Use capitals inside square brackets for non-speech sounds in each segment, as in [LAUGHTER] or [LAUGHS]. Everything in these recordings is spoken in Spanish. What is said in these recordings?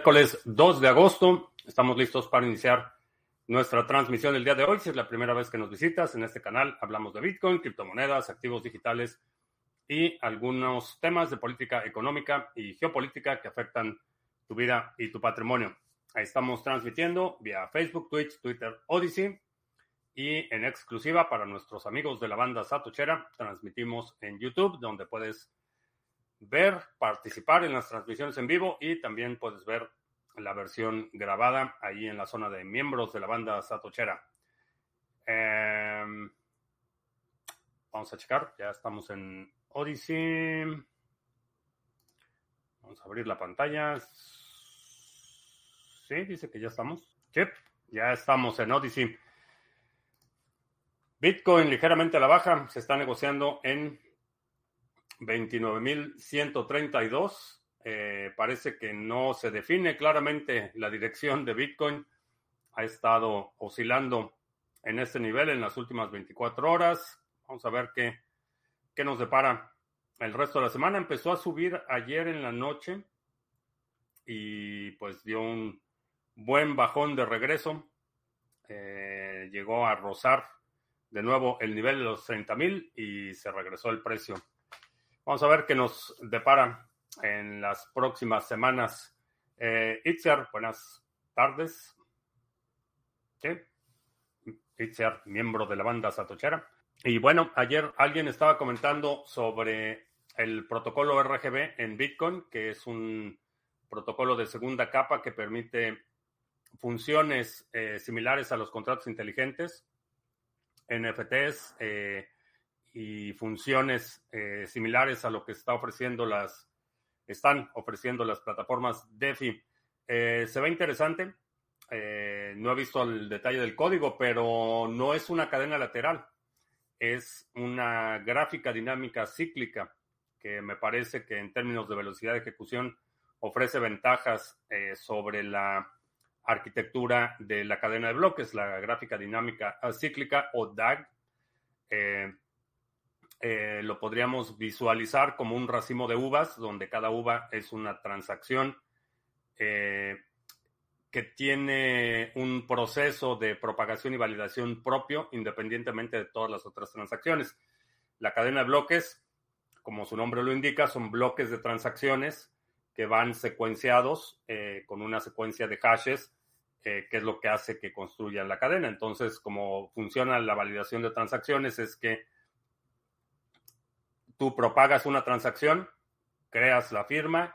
Miércoles 2 de agosto, estamos listos para iniciar nuestra transmisión el día de hoy. Si es la primera vez que nos visitas en este canal, hablamos de Bitcoin, criptomonedas, activos digitales y algunos temas de política económica y geopolítica que afectan tu vida y tu patrimonio. Ahí estamos transmitiendo vía Facebook, Twitch, Twitter, Odyssey y en exclusiva para nuestros amigos de la banda Satochera, transmitimos en YouTube, donde puedes ver, participar en las transmisiones en vivo y también puedes ver la versión grabada ahí en la zona de miembros de la banda Satochera. Eh, vamos a checar, ya estamos en Odyssey. Vamos a abrir la pantalla. Sí, dice que ya estamos. Ya estamos en Odyssey. Bitcoin ligeramente a la baja, se está negociando en 29.132. Eh, parece que no se define claramente la dirección de Bitcoin. Ha estado oscilando en este nivel en las últimas 24 horas. Vamos a ver qué, qué nos depara el resto de la semana. Empezó a subir ayer en la noche y pues dio un buen bajón de regreso. Eh, llegó a rozar de nuevo el nivel de los 30.000 y se regresó el precio. Vamos a ver qué nos depara en las próximas semanas. Eh, buenas tardes. ¿Sí? Miembro de la banda Satochera. Y bueno, ayer alguien estaba comentando sobre el protocolo RGB en Bitcoin, que es un protocolo de segunda capa que permite funciones eh, similares a los contratos inteligentes, NFTs, eh, y funciones eh, similares a lo que está ofreciendo las están ofreciendo las plataformas DeFi. Eh, se ve interesante. Eh, no he visto el detalle del código, pero no es una cadena lateral. Es una gráfica dinámica cíclica que me parece que en términos de velocidad de ejecución ofrece ventajas sobre la arquitectura de la cadena de bloques, la gráfica dinámica cíclica o DAG. Eh, lo podríamos visualizar como un racimo de uvas, donde cada uva es una transacción eh, que tiene un proceso de propagación y validación propio, independientemente de todas las otras transacciones. La cadena de bloques, como su nombre lo indica, son bloques de transacciones que van secuenciados eh, con una secuencia de hashes, que es lo que hace que construyan la cadena. Entonces, como funciona la validación de transacciones, es que tú propagas una transacción, creas la firma,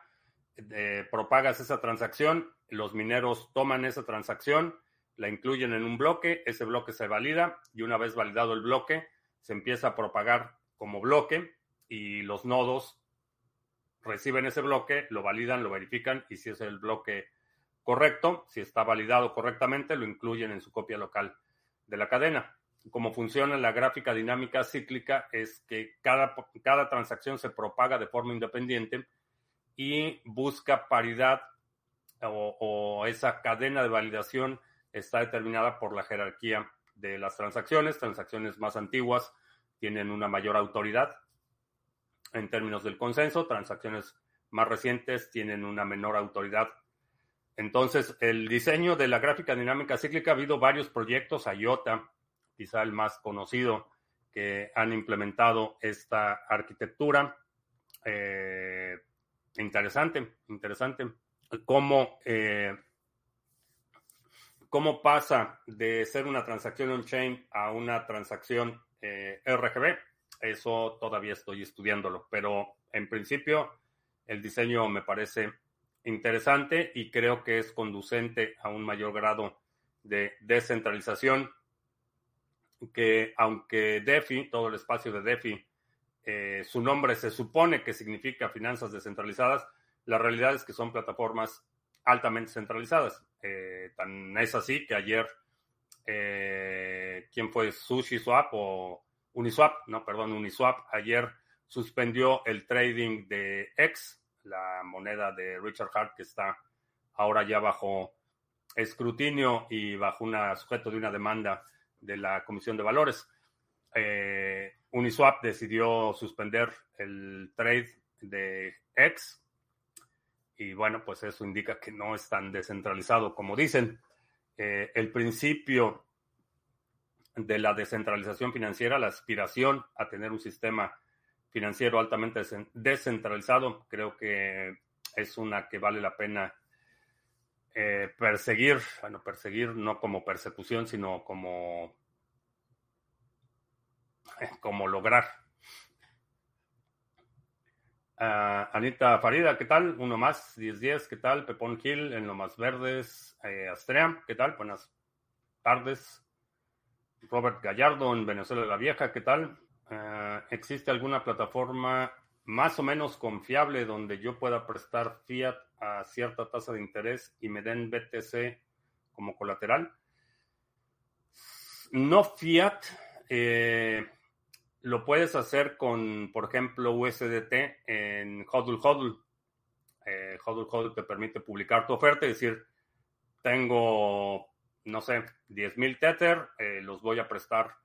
eh, propagas esa transacción, los mineros toman esa transacción, la incluyen en un bloque, ese bloque se valida y una vez validado el bloque, se empieza a propagar como bloque y los nodos reciben ese bloque, lo validan, lo verifican y si es el bloque correcto, si está validado correctamente, lo incluyen en su copia local de la cadena cómo funciona la gráfica dinámica cíclica es que cada, cada transacción se propaga de forma independiente y busca paridad o, o, esa cadena de validación está determinada por la jerarquía de las transacciones. Transacciones más antiguas tienen una mayor autoridad en términos del consenso, transacciones más recientes tienen una menor autoridad. Entonces, el diseño de la gráfica dinámica cíclica ha habido varios proyectos, IOTA, quizá el más conocido, que han implementado esta arquitectura. Eh, interesante, interesante. Cómo, eh, cómo pasa de ser una transacción on-chain a una transacción eh, RGB. Eso todavía estoy estudiándolo, pero en principio el diseño me parece interesante y creo que es conducente a un mayor grado de descentralización que aunque DeFi, todo el espacio de DeFi, eh, su nombre se supone que significa finanzas descentralizadas, la realidad es que son plataformas altamente centralizadas. Eh, tan es así que ayer, eh, ¿quién fue? Sushi Swap o Uniswap, no, perdón, Uniswap, ayer suspendió el trading de X, la moneda de Richard Hart que está ahora ya bajo escrutinio y bajo una sujeto de una demanda de la Comisión de Valores. Eh, Uniswap decidió suspender el trade de X Y bueno, pues eso indica que no es tan descentralizado como dicen. Eh, el principio de la descentralización financiera, la aspiración a tener un sistema financiero altamente descentralizado, creo que es una que vale la pena eh, perseguir, bueno, perseguir no como persecución, sino como, [LAUGHS] como lograr. Ah, Anita Farida, ¿qué tal? Uno más, 10-10, ¿qué tal? Pepón Gil, en Lo Más Verdes, eh, Astrea, ¿qué tal? Buenas tardes. Robert Gallardo, en Venezuela la Vieja, ¿qué tal? Ah, ¿Existe alguna plataforma más o menos confiable donde yo pueda prestar fiat a cierta tasa de interés y me den BTC como colateral? No fiat, eh, lo puedes hacer con, por ejemplo, USDT en HODL HODL. Eh, HODL HODL te permite publicar tu oferta y decir, tengo, no sé, 10.000 Tether, eh, los voy a prestar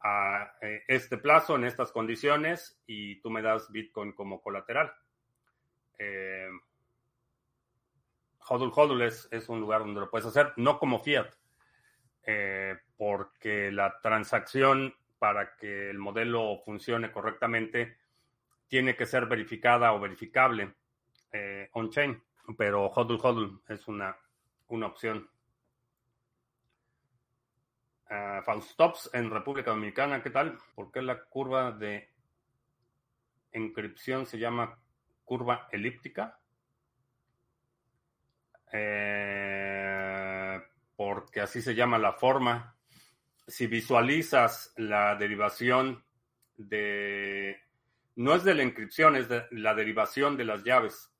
a eh, este plazo, en estas condiciones, y tú me das Bitcoin como colateral. HODL HODL es, un lugar donde lo puedes hacer, no como fiat, eh, porque la transacción para que el modelo funcione correctamente, tiene que ser verificada o verificable eh, on-chain, pero HODL HODL es una, una opción. Uh, Faustops en República Dominicana, ¿qué tal? ¿Por qué la curva de encripción se llama curva elíptica? Eh, porque así se llama la forma si visualizas la derivación de, no es de la inscripción, es de la derivación de las llaves,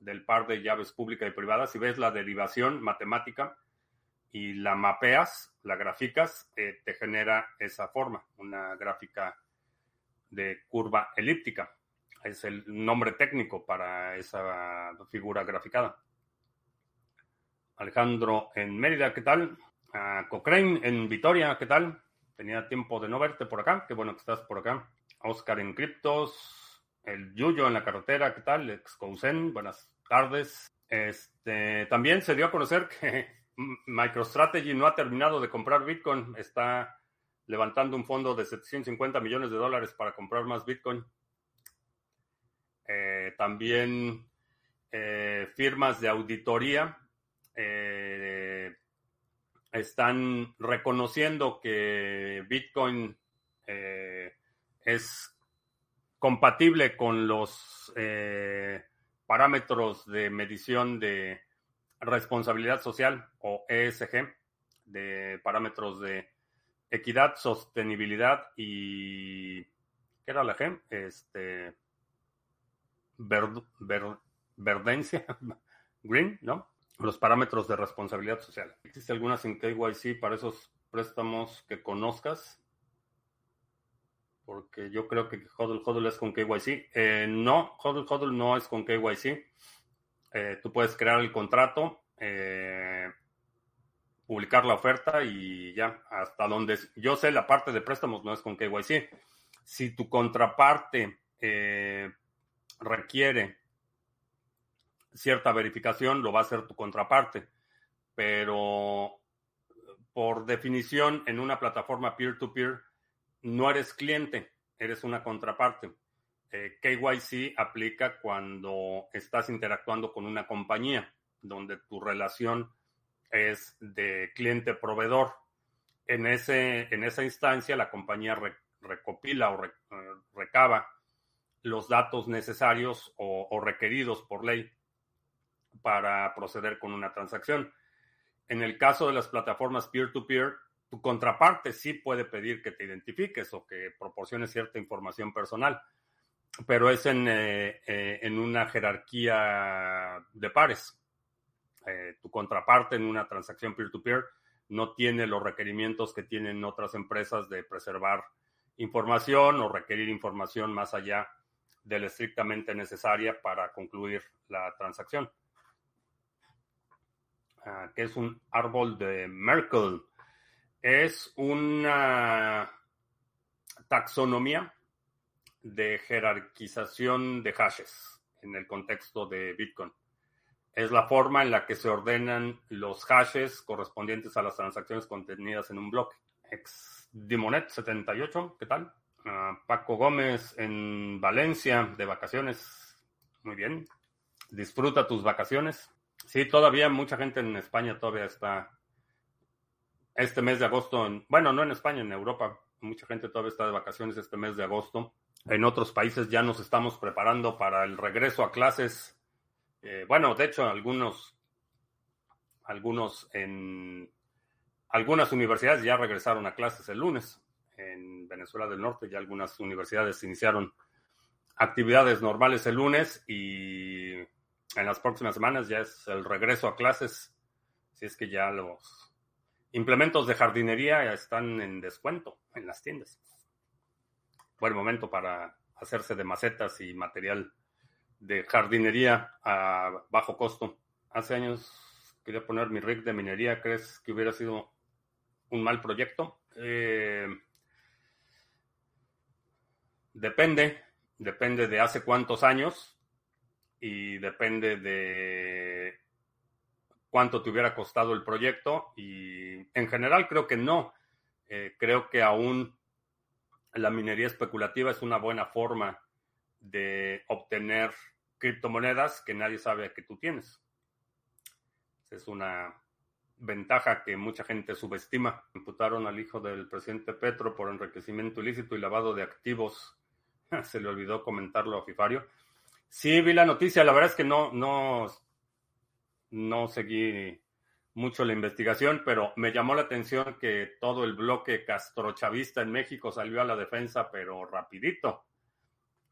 del par de llaves públicas y privadas, si ves la derivación matemática y la mapeas, la graficas, eh, te genera esa forma, una gráfica de curva elíptica. Es el nombre técnico para esa figura graficada. Alejandro en Mérida, ¿qué tal? Cochrane en Vitoria, ¿qué tal? Tenía tiempo de no verte por acá, qué bueno que estás por acá. Oscar en Criptos, el Yuyo en la carretera, ¿qué tal? Excousen, buenas tardes. Este, también se dio a conocer [LAUGHS] que MicroStrategy no ha terminado de comprar Bitcoin, está levantando un fondo de 750 millones de dólares para comprar más Bitcoin. Eh, también eh, firmas de auditoría eh, están reconociendo que Bitcoin eh, es compatible con los eh, parámetros de medición de responsabilidad social o ESG, de parámetros de equidad, sostenibilidad y ¿qué era la G? Este verdencia, [LAUGHS] green, ¿no? Los parámetros de responsabilidad social. ¿Existe alguna sin KYC para esos préstamos que conozcas? Porque yo creo que HODL HODL es con KYC. Eh, no, HODL HODL no es con KYC. Eh, tú puedes crear el contrato, eh, publicar la oferta y ya, hasta donde yo sé, la parte de préstamos no es con KYC. Si tu contraparte requiere cierta verificación lo va a hacer tu contraparte, pero por definición en una plataforma peer-to-peer no eres cliente, eres una contraparte. Eh, KYC aplica cuando estás interactuando con una compañía, donde tu relación es de cliente-proveedor. En, en esa instancia, la compañía recopila o eh, recaba los datos necesarios o requeridos por ley para proceder con una transacción. En el caso de las plataformas peer-to-peer, tu contraparte sí puede pedir que te identifiques o que proporciones cierta información personal, pero es en, eh, eh, en una jerarquía de pares. Eh, tu contraparte en una transacción peer-to-peer no tiene los requerimientos que tienen otras empresas de preservar información o requerir información más allá de la estrictamente necesaria para concluir la transacción. Ah, que es un árbol de Merkle. Es una taxonomía de jerarquización de hashes en el contexto de Bitcoin. Es la forma en la que se ordenan los hashes correspondientes a las transacciones contenidas en un bloque. Ex Dimonet 78, ¿qué tal? Uh, Paco Gómez en Valencia de vacaciones. Muy bien. Disfruta tus vacaciones. Sí, todavía mucha gente en España todavía está este mes de agosto, en, bueno, no en España, en Europa, mucha gente todavía está de vacaciones este mes de agosto. En otros países ya nos estamos preparando para el regreso a clases. Eh, bueno, de hecho, algunos, algunos en algunas universidades ya regresaron a clases el lunes. En Venezuela del Norte ya algunas universidades iniciaron actividades normales el lunes y en las próximas semanas ya es el regreso a clases. Si es que ya los implementos de jardinería están en descuento en las tiendas. Buen momento para hacerse de macetas y material de jardinería a bajo costo. Hace años quería poner mi rig de minería. ¿Crees que hubiera sido un mal proyecto? Eh, depende, depende de hace cuántos años y depende de cuánto te hubiera costado el proyecto y en general creo que no. Eh, creo que aún la minería especulativa es una buena forma de obtener criptomonedas que nadie sabe que tú tienes. Es una ventaja que mucha gente subestima. Imputaron al hijo del presidente Petro por enriquecimiento ilícito y lavado de activos. [LAUGHS] Se le olvidó comentarlo a Fifario. Sí, vi la noticia. La verdad es que no, no, no seguí mucho la investigación, pero me llamó la atención que todo el bloque castrochavista en México salió a la defensa, pero rapidito.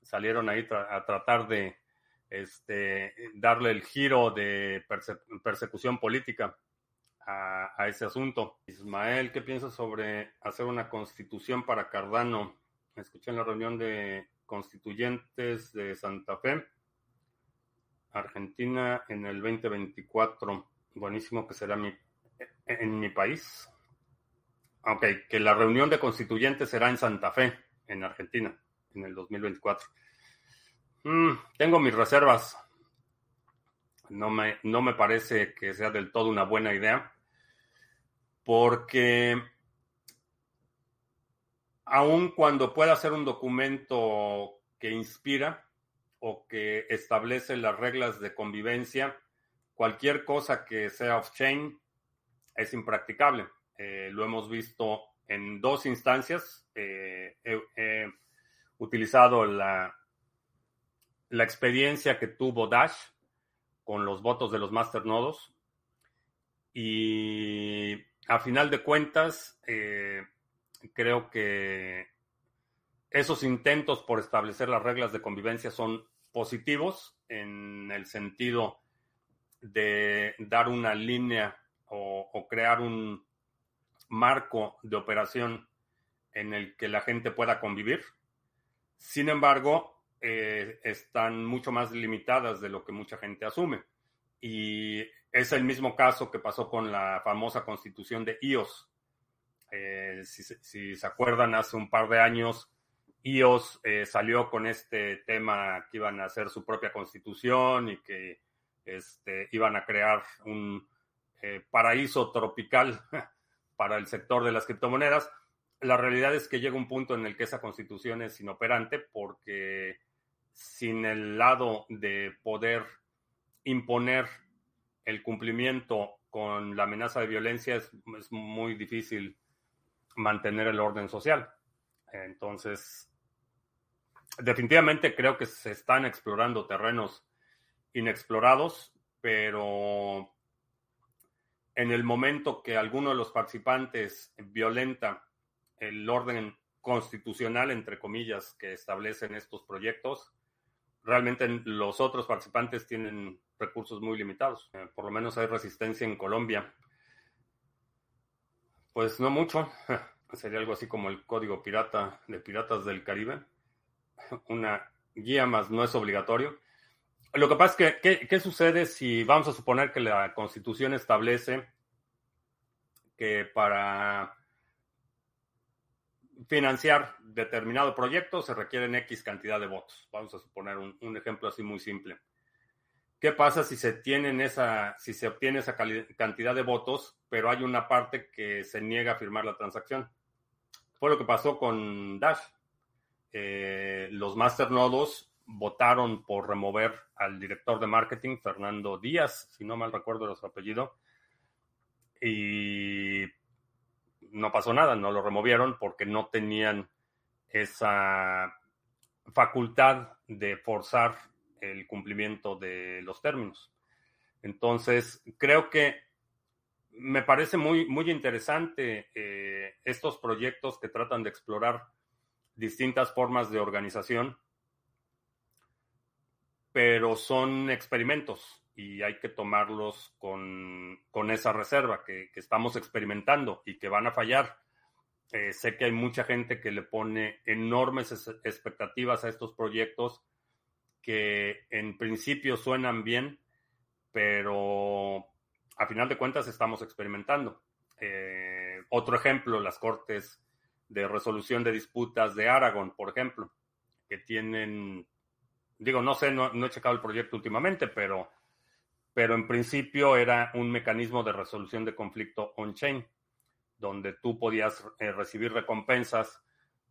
Salieron ahí a tratar de este, darle el giro de persecución política a, a, ese asunto. Ismael, ¿qué piensas sobre hacer una constitución para Cardano? Escuché en la reunión de constituyentes de Santa Fe Argentina en el 2024. Buenísimo que será mi, en mi país. Ok, que la reunión de constituyentes será en Santa Fe, en Argentina, en el 2024. Mm, tengo mis reservas. No me, no me parece que sea del todo una buena idea, porque aun cuando pueda ser un documento que inspira, o que establece las reglas de convivencia, cualquier cosa que sea off-chain es impracticable. Eh, lo hemos visto en dos instancias. Eh, he, utilizado la, la experiencia que tuvo Dash con los votos de los masternodos y a final de cuentas eh, creo que esos intentos por establecer las reglas de convivencia son positivos en el sentido de dar una línea o, crear un marco de operación en el que la gente pueda convivir. Sin embargo, eh, están mucho más limitadas de lo que mucha gente asume. Y es el mismo caso que pasó con la famosa constitución de IOS. Eh, si, se acuerdan, hace un par de años IOS eh, salió con este tema que iban a hacer su propia constitución y que este, iban a crear un eh, paraíso tropical [LAUGHS] para el sector de las criptomonedas. La realidad es que llega un punto en el que esa constitución es inoperante porque sin el lado de poder imponer el cumplimiento con la amenaza de violencia es muy difícil mantener el orden social. Entonces, definitivamente creo que se están explorando terrenos inexplorados, pero en el momento que alguno de los participantes violenta el orden constitucional, entre comillas, que establecen estos proyectos, realmente los otros participantes tienen recursos muy limitados. Eh, por lo menos hay resistencia en Colombia. Pues no mucho. [LAUGHS] Sería algo así como el código pirata de Piratas del Caribe [LAUGHS] una guía más no es obligatorio. Lo que pasa es que, ¿qué, sucede si vamos a suponer que la constitución establece que para financiar determinado proyecto se requieren X cantidad de votos? Vamos a suponer un, ejemplo así muy simple. ¿Qué pasa si se tienen esa, si se obtiene esa cantidad de votos, pero hay una parte que se niega a firmar la transacción? Fue lo que pasó con Dash. Eh, los masternodos votaron por remover al director de marketing, Fernando Díaz, si no mal recuerdo su apellido, y no pasó nada, no lo removieron porque no tenían esa facultad de forzar el cumplimiento de los términos. Entonces, creo que me parece muy, muy interesante eh, estos proyectos que tratan de explorar distintas formas de organización, pero son experimentos y hay que tomarlos con, esa reserva que, estamos experimentando y que van a fallar. Eh, sé que hay mucha gente que le pone enormes expectativas a estos proyectos que en principio suenan bien, pero a final de cuentas estamos experimentando. Eh, otro ejemplo, las cortes de resolución de disputas de Aragón, por ejemplo, que tienen, digo, no sé, no, he checado el proyecto últimamente, pero, pero en principio era un mecanismo de resolución de conflicto on-chain, donde tú podías eh, recibir recompensas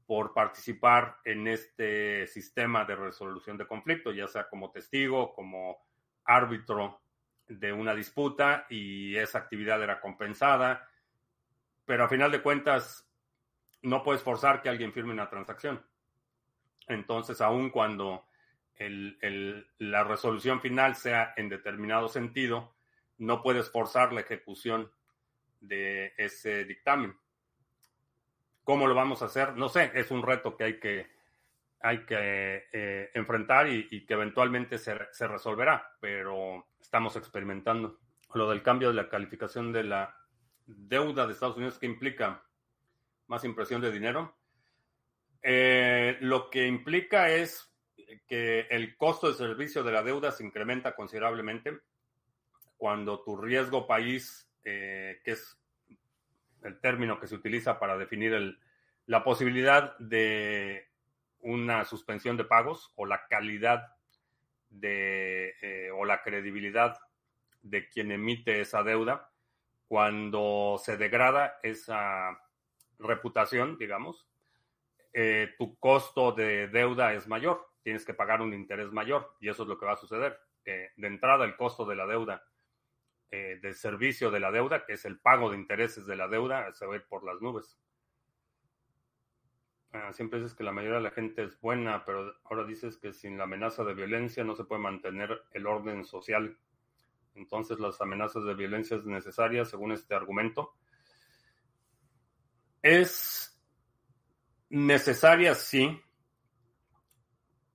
por participar en este sistema de resolución de conflicto, ya sea como testigo, como árbitro de una disputa y esa actividad era compensada, pero a final de cuentas no puedes forzar que alguien firme una transacción. Entonces, aun cuando la resolución final sea en determinado sentido, no puedes forzar la ejecución de ese dictamen. ¿Cómo lo vamos a hacer? No sé, es un reto que hay que, hay que eh, enfrentar y, que eventualmente se, se, resolverá, pero estamos experimentando. Lo del cambio de la calificación de la deuda de Estados Unidos, ¿qué implica? ¿Más impresión de dinero? Eh, lo que implica es que el costo de servicio de la deuda se incrementa considerablemente cuando tu riesgo país, eh, que es el término que se utiliza para definir la posibilidad de una suspensión de pagos o la calidad de, eh, o la credibilidad de quien emite esa deuda cuando se degrada esa reputación, digamos, eh, tu costo de deuda es mayor, tienes que pagar un interés mayor y eso es lo que va a suceder. de entrada, el costo de la deuda eh, servicio de la deuda, que es el pago de intereses de la deuda, se va a por las nubes. Ah, siempre dices que la mayoría de la gente es buena, pero ahora dices que sin la amenaza de violencia no se puede mantener el orden social. Entonces las amenazas de violencia es necesaria, según este argumento. Es necesaria, sí,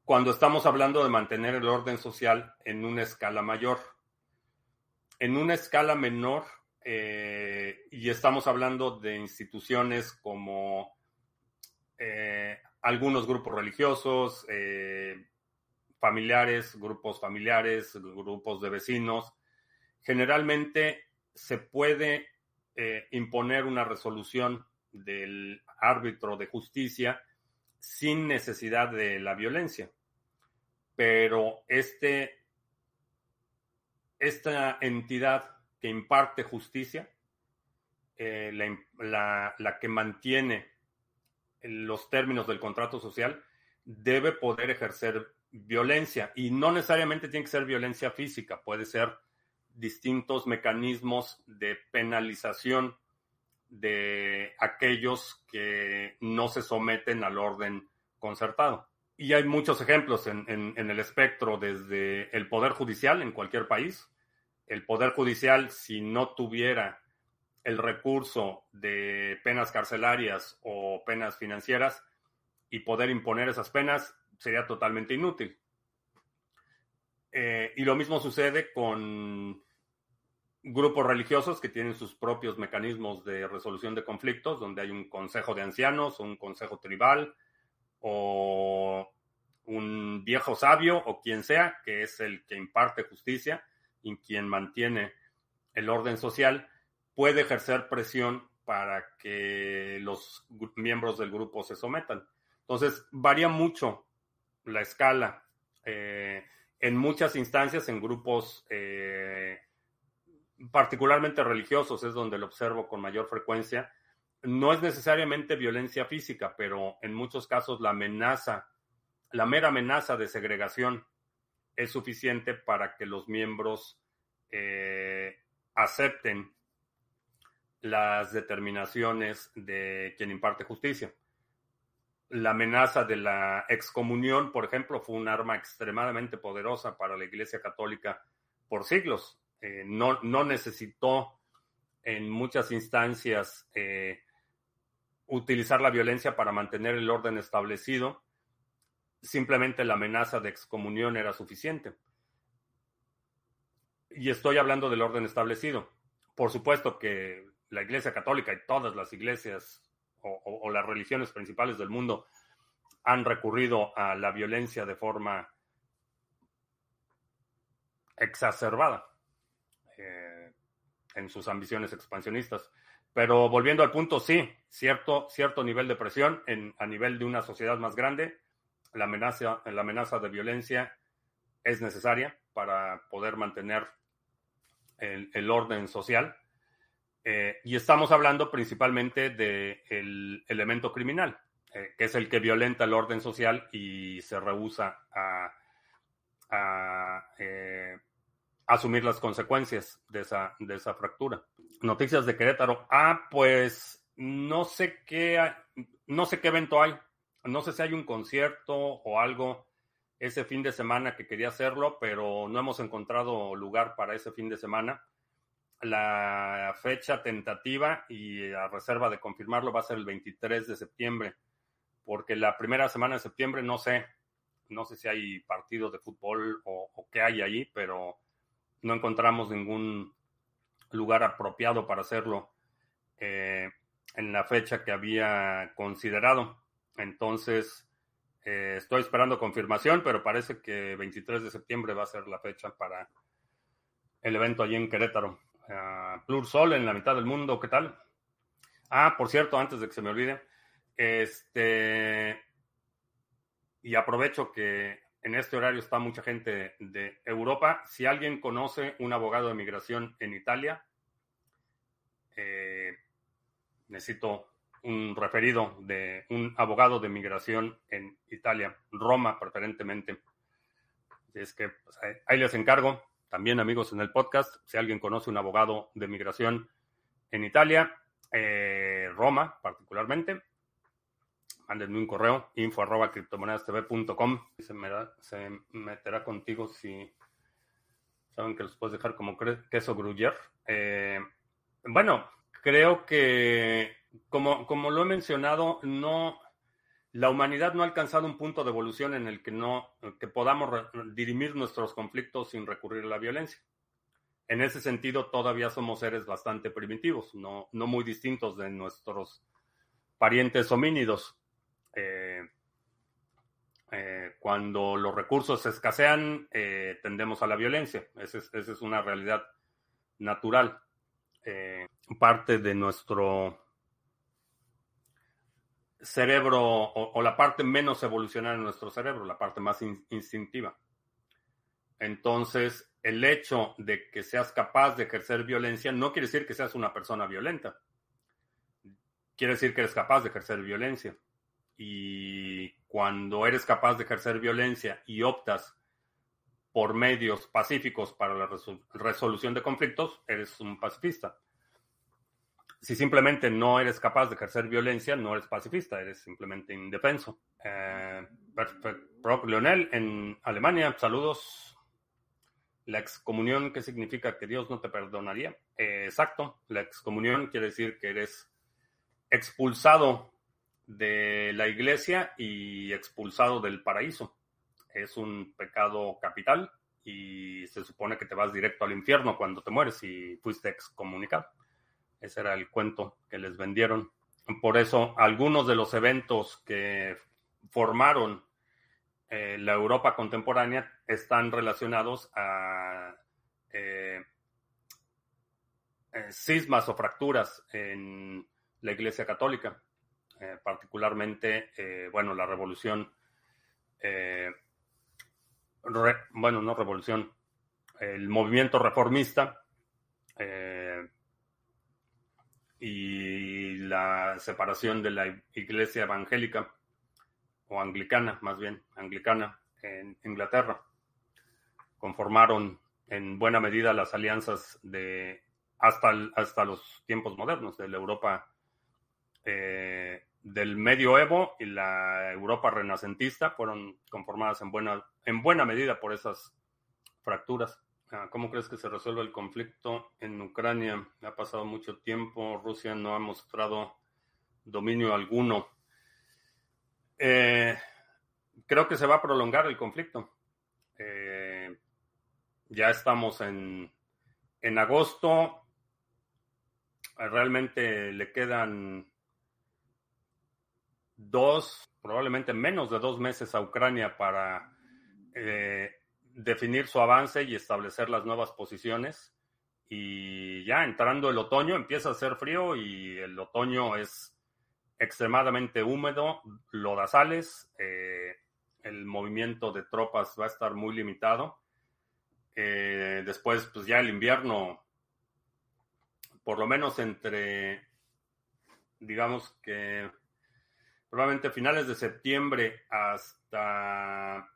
cuando estamos hablando de mantener el orden social en una escala mayor en una escala menor, eh, y estamos hablando de instituciones como eh, algunos grupos religiosos, eh, familiares, grupos familiares, grupos de vecinos, generalmente se puede imponer una resolución del árbitro de justicia sin necesidad de la violencia. Pero este esta entidad que imparte justicia, eh, la, que mantiene los términos del contrato social, debe poder ejercer violencia y no necesariamente tiene que ser violencia física, puede ser distintos mecanismos de penalización de aquellos que no se someten al orden concertado. Y hay muchos ejemplos en, el espectro, desde el Poder Judicial en cualquier país. El Poder Judicial, si no tuviera el recurso de penas carcelarias o penas financieras y poder imponer esas penas, sería totalmente inútil. Eh, y lo mismo sucede con grupos religiosos que tienen sus propios mecanismos de resolución de conflictos, donde hay un consejo de ancianos, un consejo tribal, o un viejo sabio o quien sea, que es el que imparte justicia y quien mantiene el orden social, puede ejercer presión para que los miembros del grupo se sometan. Entonces, varía mucho la escala. Eh, en muchas instancias, en grupos eh, particularmente religiosos, es donde lo observo con mayor frecuencia. No es necesariamente violencia física, pero en muchos casos la amenaza, la mera amenaza de segregación es suficiente para que los miembros eh, acepten las determinaciones de quien imparte justicia. La amenaza de la excomunión, por ejemplo, fue un arma extremadamente poderosa para la Iglesia Católica por siglos. Eh, no, no, necesitó en muchas instancias eh, utilizar la violencia para mantener el orden establecido. Simplemente la amenaza de excomunión era suficiente. Y estoy hablando del orden establecido. Por supuesto que la Iglesia Católica y todas las iglesias o, las religiones principales del mundo han recurrido a la violencia de forma exacerbada eh, en sus ambiciones expansionistas. Pero volviendo al punto, sí, cierto, cierto nivel de presión en, a nivel de una sociedad más grande, la amenaza, la amenaza de violencia es necesaria para poder mantener el orden social eh, y estamos hablando principalmente del elemento criminal, eh, que es el que violenta el orden social y se rehúsa a, eh, asumir las consecuencias de esa, de esa fractura. Noticias de Querétaro. Ah, pues no sé qué, no sé qué evento hay. No sé si hay un concierto o algo ese fin de semana que quería hacerlo, pero no hemos encontrado lugar para ese fin de semana la fecha tentativa y a reserva de confirmarlo va a ser el 23 de septiembre, porque la primera semana de septiembre no sé, no sé si hay partido de fútbol o, qué hay allí, pero no encontramos ningún lugar apropiado para hacerlo eh, en la fecha que había considerado. Entonces, eh, estoy esperando confirmación, pero parece que 23 de septiembre va a ser la fecha para el evento allí en Querétaro. Uh, Plur Sol en la mitad del mundo, ¿qué tal? Ah, por cierto, antes de que se me olvide, este, y aprovecho que en este horario está mucha gente de Europa. Si alguien conoce un abogado de migración en Italia, eh, necesito un referido de un abogado de migración en Italia, Roma preferentemente. es que pues, ahí les encargo. También amigos en el podcast, si alguien conoce un abogado de migración en Italia, eh, Roma particularmente, mándenme un correo, info arroba criptomonedastv.com. Se, se meterá contigo si saben que los puedes dejar como queso gruyer. Eh, bueno, creo que como, como lo he mencionado, no la humanidad no ha alcanzado un punto de evolución en el que no que podamos dirimir nuestros conflictos sin recurrir a la violencia. En ese sentido, todavía somos seres bastante primitivos, no, no muy distintos de nuestros parientes homínidos. Eh, eh, cuando los recursos escasean, eh, tendemos a la violencia. Esa es, una realidad natural. parte de nuestro cerebro o, la parte menos evolucionada en nuestro cerebro, la parte más instintiva. Entonces, el hecho de que seas capaz de ejercer violencia no quiere decir que seas una persona violenta. Quiere decir que eres capaz de ejercer violencia. Y cuando eres capaz de ejercer violencia y optas por medios pacíficos para la resolución de conflictos, eres un pacifista si simplemente no eres capaz de ejercer violencia, no eres pacifista, eres simplemente indefenso. Eh, perfecto. Leonel, en Alemania, saludos. La excomunión, ¿qué significa que Dios no te perdonaría? Eh, exacto, la excomunión quiere decir que eres expulsado de la iglesia y expulsado del paraíso. Es un pecado capital y se supone que te vas directo al infierno cuando te mueres y fuiste excomunicado. Ese era el cuento que les vendieron. Por eso, algunos de los eventos que formaron eh, la Europa contemporánea están relacionados a eh, eh, cismas o fracturas en la Iglesia Católica, particularmente, bueno, la revolución bueno, no revolución, el movimiento reformista eh, y la separación de la iglesia evangélica o anglicana, más bien, anglicana en Inglaterra. Conformaron en buena medida las alianzas de hasta, hasta los tiempos modernos de la Europa eh, del medioevo y la Europa renacentista fueron conformadas en buena, en buena medida por esas fracturas. Ah, ¿Cómo crees que se resuelve el conflicto en Ucrania? Ha pasado mucho tiempo, Rusia no ha mostrado dominio alguno. Eh, creo que se va a prolongar el conflicto. Eh, ya estamos en, en agosto. Realmente le quedan dos, probablemente menos de dos meses a Ucrania para eh, definir su avance y establecer las nuevas posiciones. Y ya entrando el otoño, empieza a hacer frío y el otoño es extremadamente húmedo, lodazales, eh, el movimiento de tropas va a estar muy limitado. Eh, después, pues ya el invierno, por lo menos entre, digamos que probablemente finales de septiembre hasta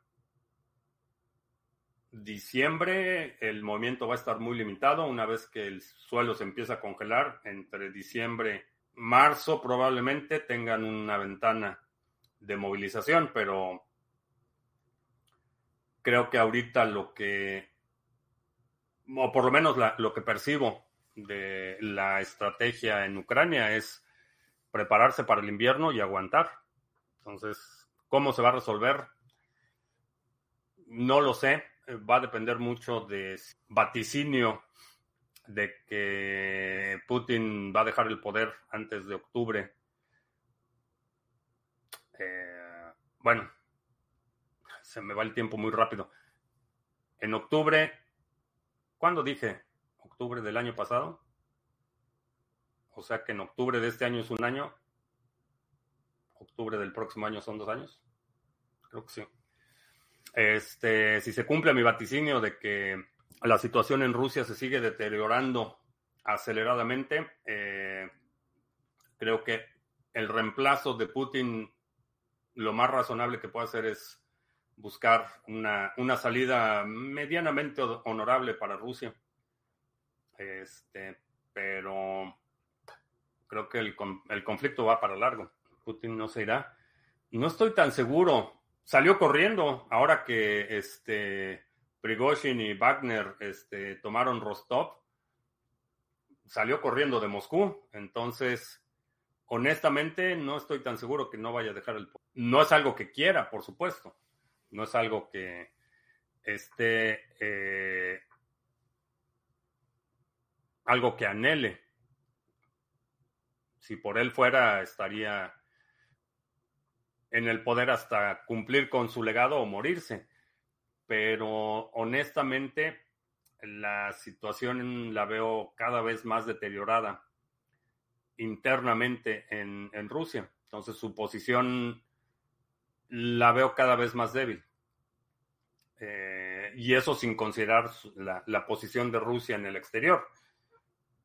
diciembre el movimiento va a estar muy limitado. Una vez que el suelo se empieza a congelar entre diciembre marzo probablemente tengan una ventana de movilización pero creo que ahorita lo que o por lo menos lo que percibo de la estrategia en Ucrania es prepararse para el invierno y aguantar. Entonces, ¿cómo se va a resolver? No lo sé. Va a depender mucho de vaticinio de que Putin va a dejar el poder antes de octubre. Eh, bueno, se me va el tiempo muy rápido. En octubre, ¿cuándo dije? ¿Octubre del año pasado? O sea que en octubre de este año es un año. Octubre del próximo año son dos años. Creo que sí. Este, si se cumple mi vaticinio de que la situación en Rusia se sigue deteriorando aceleradamente, eh, creo que el reemplazo de Putin, lo más razonable que puede hacer es buscar una, una salida medianamente honorable para Rusia. Este, pero Creo que el, el conflicto va para largo. Putin no se irá. No estoy tan seguro. Salió corriendo ahora que este Prigozhin y Wagner este, tomaron Rostov. Salió corriendo de Moscú. Entonces, honestamente, no estoy tan seguro que no vaya a dejar el. No es algo que quiera, por supuesto. No es algo que esté. Eh, algo que anhele si por él fuera, estaría en el poder hasta cumplir con su legado o morirse. Pero honestamente, la situación la veo cada vez más deteriorada internamente en, Rusia. Entonces su posición la veo cada vez más débil. Eh, y eso sin considerar la, la, posición de Rusia en el exterior,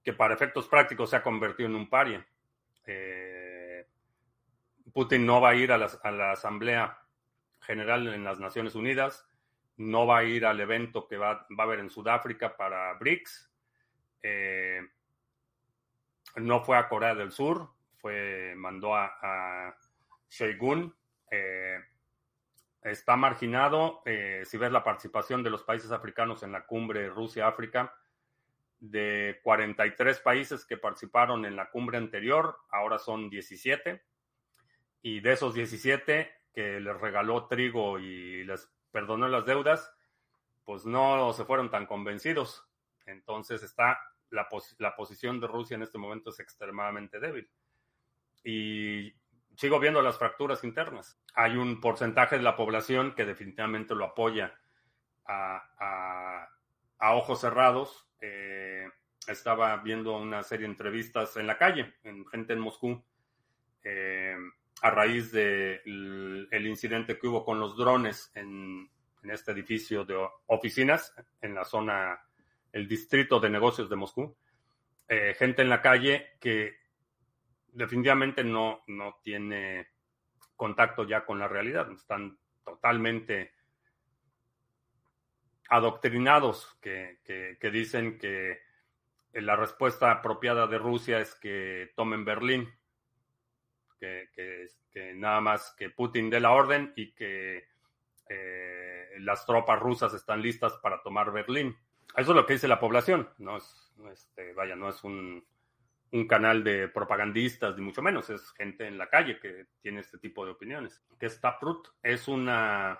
que para efectos prácticos se ha convertido en un paria. Eh, Putin no va a ir a la, Asamblea General en las Naciones Unidas, no va a ir al evento que va, a haber en Sudáfrica para BRICS, eh, no fue a Corea del Sur, fue, mandó a, a eh, está marginado. si ves la participación de los países africanos en la cumbre Rusia-África, de 43 países que participaron en la cumbre anterior, ahora son 17. Y de esos 17 que les regaló trigo y les perdonó las deudas, pues no se fueron tan convencidos. Entonces está la, la posición de Rusia en este momento es extremadamente débil. Y sigo viendo las fracturas internas. Hay un porcentaje de la población que definitivamente lo apoya a, a ojos cerrados eh, estaba viendo una serie de entrevistas en la calle, en gente en Moscú, eh, a raíz del el incidente que hubo con los drones en, en este edificio de oficinas en la zona, el distrito de negocios de Moscú. Eh, gente en la calle que definitivamente no, no tiene contacto ya con la realidad, están totalmente adoctrinados que, que, dicen que la respuesta apropiada de Rusia es que tomen Berlín, que, nada más que Putin dé la orden y que eh, las tropas rusas están listas para tomar Berlín. Eso es lo que dice la población, no es, este, vaya, no es un, canal de propagandistas, ni mucho menos, es gente en la calle que tiene este tipo de opiniones. Que es Taproot es una,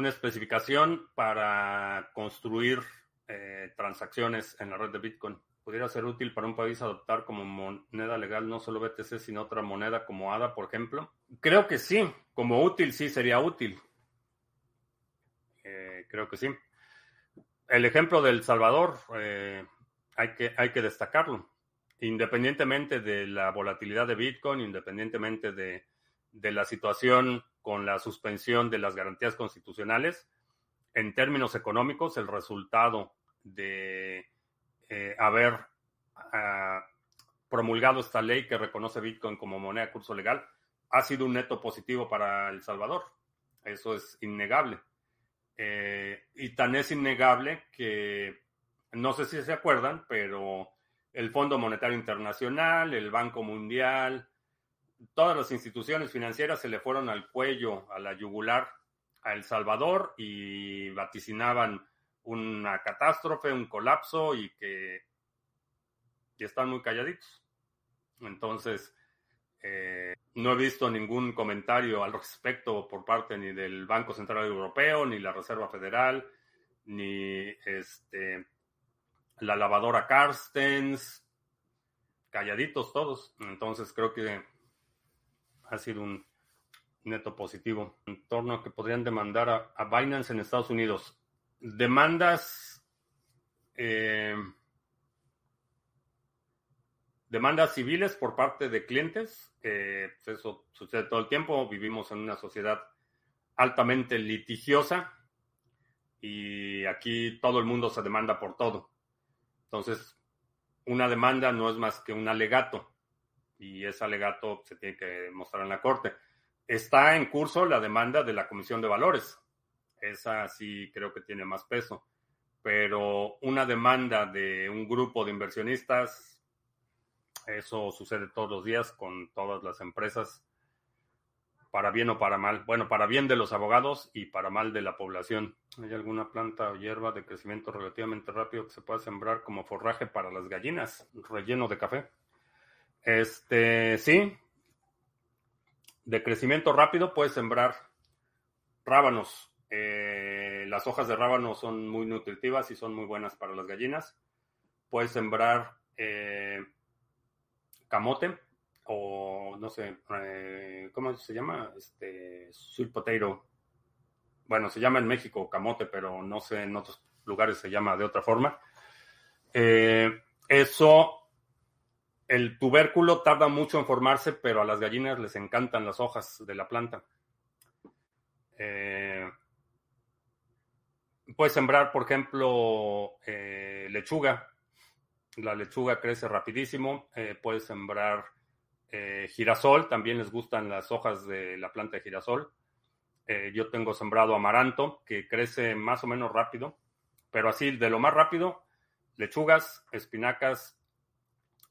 una especificación para construir eh, transacciones en la red de Bitcoin. ¿Pudiera ser útil para un país adoptar como moneda legal no solo BTC, sino otra moneda como ADA, por ejemplo? Creo que sí, como útil sí sería útil. Eh, creo que sí. El ejemplo del Salvador, eh, hay que, hay que destacarlo. Independientemente de la volatilidad de Bitcoin, independientemente de, la situación con la suspensión de las garantías constitucionales, en términos económicos, el resultado de eh, haber ah, promulgado esta ley que reconoce Bitcoin como moneda de curso legal ha sido un neto positivo para El Salvador. Eso es innegable. Eh, y tan es innegable que no sé si se acuerdan, pero el Fondo Monetario Internacional, el Banco Mundial, todas las instituciones financieras se le fueron al cuello, a la yugular a El Salvador y vaticinaban una catástrofe, un colapso y que están muy calladitos. Entonces, eh, no he visto ningún comentario al respecto por parte ni del Banco Central Europeo, ni la Reserva Federal, ni este la lavadora Carstens, calladitos todos. Entonces creo que ha sido un neto positivo. En torno a que podrían demandar a, Binance en Estados Unidos. Demandas. Eh, demandas civiles por parte de clientes. Pues eso sucede todo el tiempo. Vivimos en una sociedad altamente litigiosa y aquí todo el mundo se demanda por todo. Entonces, una demanda no es más que un alegato y ese alegato se tiene que mostrar en la corte. Está en curso la demanda de la Comisión de Valores. Esa sí creo que tiene más peso. Pero una demanda de un grupo de inversionistas, eso sucede todos los días con todas las empresas para bien o para mal. Bueno, para bien de los abogados y para mal de la población. ¿Hay alguna planta o hierba de crecimiento relativamente rápido que se pueda sembrar como forraje para las gallinas, relleno de café? Este, sí. De crecimiento rápido puedes sembrar rábanos. Eh, las hojas de rábano son muy nutritivas y son muy buenas para las gallinas. Puedes sembrar eh, camote o no sé, eh, ¿cómo se llama? Este, sweet potato. Bueno, se llama en México camote, pero no sé, en otros lugares se llama de otra forma. Eso, el tubérculo tarda mucho en formarse, pero a las gallinas les encantan las hojas de la planta. Eh, puedes sembrar, por ejemplo, lechuga. La lechuga crece rapidísimo. puedes sembrar eh, girasol, también les gustan las hojas de la planta de girasol. Eh, yo tengo sembrado amaranto, que crece más o menos rápido, pero así de lo más rápido, lechugas, espinacas,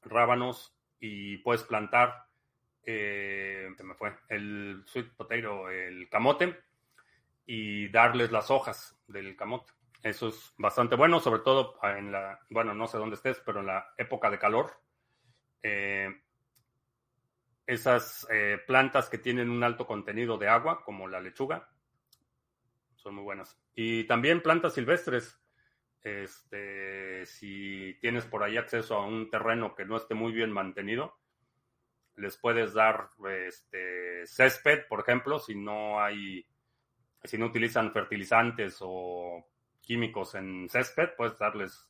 rábanos y puedes plantar, eh, se me fue, el sweet potato, el camote y darles las hojas del camote. Eso es bastante bueno, sobre todo en la, bueno, no sé dónde estés, pero en la época de calor. Eh, esas eh, plantas que tienen un alto contenido de agua, como la lechuga, son muy buenas. Y también plantas silvestres. Este, si tienes por ahí acceso a un terreno que no esté muy bien mantenido, les puedes dar este, césped, por ejemplo, si no hay, si no utilizan fertilizantes o químicos en césped, puedes darles